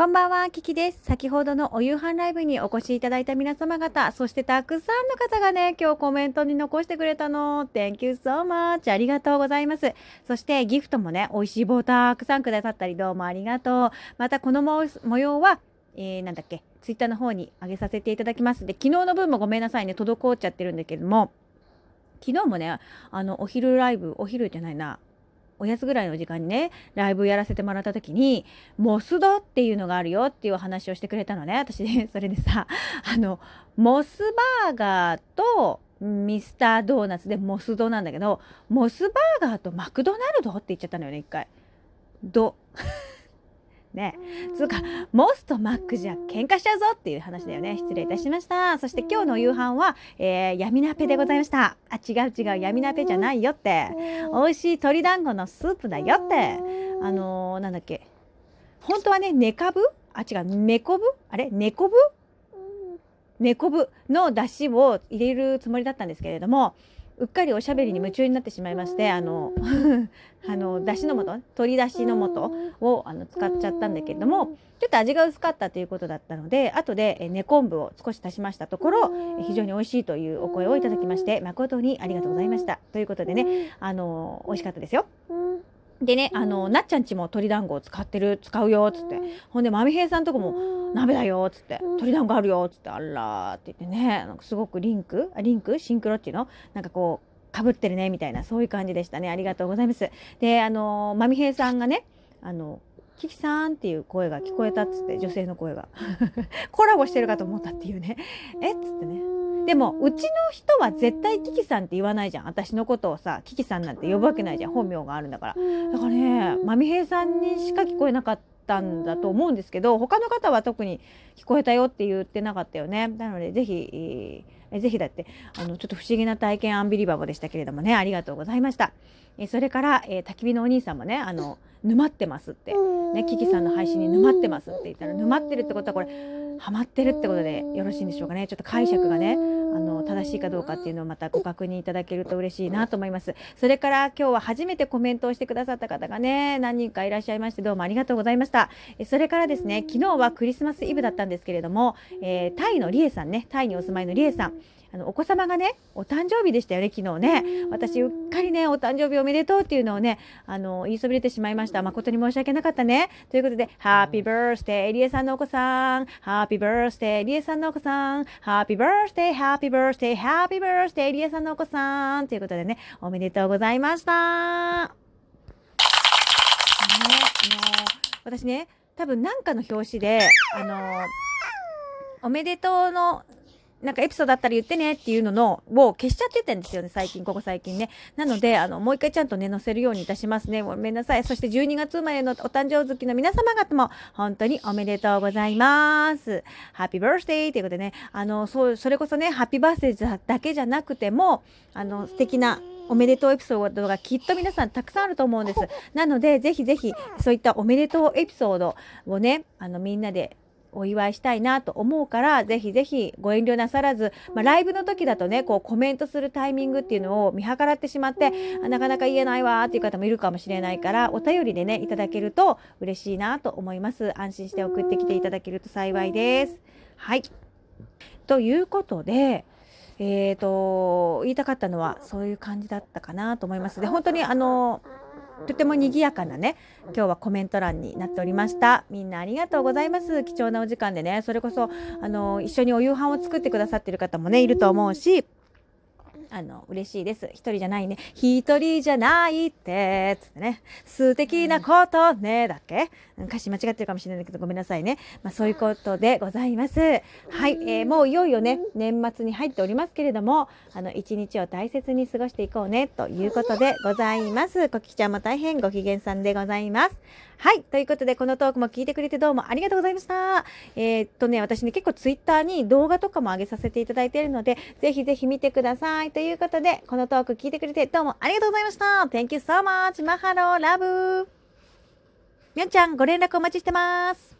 こんばんは、キキです。先ほどのお夕飯ライブにお越しいただいた皆様方、そしてたくさんの方がね、今日コメントに残してくれたの。Thank you so much. ありがとうございます。そしてギフトもね、美味しい棒たくさんくださったり、どうもありがとう。またこの模様は、えー、なんだっけ、ツイッターの方に上げさせていただきますで、昨日の分もごめんなさいね、滞っちゃってるんだけども、昨日もね、あの、お昼ライブ、お昼じゃないな、おやつぐらいの時間にね、ライブやらせてもらった時に、モスドっていうのがあるよっていうお話をしてくれたのね。私ね、それでさ、あの、モスバーガーとミスタードーナツでモスドなんだけど、モスバーガーとマクドナルドって言っちゃったのよね、一回。ド。ね。つうか、モスとマックじゃ喧嘩しちゃうぞっていう話だよね。失礼いたしました。そして今日の夕飯は、えー、闇鍋でございました。あ、違う違う、闇鍋じゃないよって。美味しい鶏団子のスープだよって。あのー、なんだっけ。本当はね、ネカブあ、違う、メコブあれ？ネコブネコブの出汁を入れるつもりだったんですけれども、うっかりおしゃべりに夢中になってしまいましてあの あのだしの素鶏だしの素をあの使っちゃったんだけれどもちょっと味が薄かったということだったので後で根昆布を少し足しましたところ非常に美味しいというお声をいただきまして誠にありがとうございましたということでねあの美味しかったですよ。でね、あの、なっちゃんちも鶏団子を使ってる、使うよ、っつって。ほんで、まみへいさんとこも、鍋だよ、っつって。鶏団子あるよ、っつって。あらーって言ってね、なんかすごくリンクリンク？シンクロっていうの？なんかこう、かぶってるね、みたいな、そういう感じでしたね。ありがとうございます。で、あの、まみへいさんがね、あの、キキさんっていう声が聞こえたっつって、女性の声が。コラボしてるかと思ったっていうね。えっつってね。でもうちの人は絶対キキさんって言わないじゃん。私のことをさキキさんなんて呼ぶわけないじゃん。本名があるんだから。だからねまみへいさんにしか聞こえなかったんだと思うんですけど他の方は特に聞こえたよって言ってなかったよね。なのでぜひえぜひだってあのちょっと不思議な体験アンビリバボでしたけれどもね。ありがとうございました。えそれから、えー、焚き火のお兄さんもねあの沼ってますって、ね、キキさんの配信に沼ってますって言ったら沼ってるってことはこれハマってるってことでよろしいんでしょうかね。ちょっと解釈がね。あの正しいかどうかっていうのをまたご確認いただけると嬉しいなと思います。それから今日は初めてコメントをしてくださった方がね何人かいらっしゃいましてどうもありがとうございました。それからですね昨日はクリスマスイブだったんですけれども、えー、タイのリエさんねタイにお住まいのリエさんあのお子様がねお誕生日でしたよね昨日ね。私うっかりねお誕生日おめでとうっていうのをねあの言いそびれてしまいました。誠に申し訳なかったね。ということでハッピーバースデーリエさんのお子さん。ハッピーバースデーリエさんのお子さん。ハッピーバースデーハッピーバースデーハッピーバースデーリエさんのお子さん。ということでねおめでとうございました。ねあの私ね多分何かの表紙であのおめでとうのなんかエピソードだったら言ってねっていうののを消しちゃってたんですよね、最近、ここ最近ね。なので、あの、もう一回ちゃんとね、載せるようにいたしますね。ごめんなさい。そして12月生まれのお誕生月の皆様方も、本当におめでとうございます。ハッピーバースデーということでね、あの、そう、それこそね、ハッピーバースデーだけじゃなくても、あの、素敵なおめでとうエピソードがきっと皆さんたくさんあると思うんです。なので、ぜひぜひ、そういったおめでとうエピソードをね、あの、みんなでお祝いしたいなと思うからぜひぜひご遠慮なさらず、まあ、ライブの時だとねこうコメントするタイミングっていうのを見計らってしまってなかなか言えないわっていう方もいるかもしれないからお便りでねいただけると嬉しいなと思います。安心して送ってきていただけると幸いです。はい。ということでえーと言いたかったのはそういう感じだったかなと思います。で本当にあのとても賑やかなね今日はコメント欄になっておりました。みんなありがとうございます。貴重なお時間でねそれこそあの一緒にお夕飯を作ってくださってる方もねいると思うしあの、嬉しいです。一人じゃないね。一人じゃないって、つってね。素敵なことね、だっけ？歌詞間違ってるかもしれないけど、ごめんなさいね。まあ、そういうことでございます。はい、えー、もういよいよね、年末に入っておりますけれども、あの、一日を大切に過ごしていこうね、ということでございます。コキちゃんも大変ご機嫌さんでございます。はい。ということで、このトークも聞いてくれてどうもありがとうございました。えー、っとね、私ね、結構ツイッターに動画とかも上げさせていただいているので、ぜひぜひ見てください。ということで、このトーク聞いてくれてどうもありがとうございました。Thank you so much. マハローラブみょんちゃん、ご連絡お待ちしてます。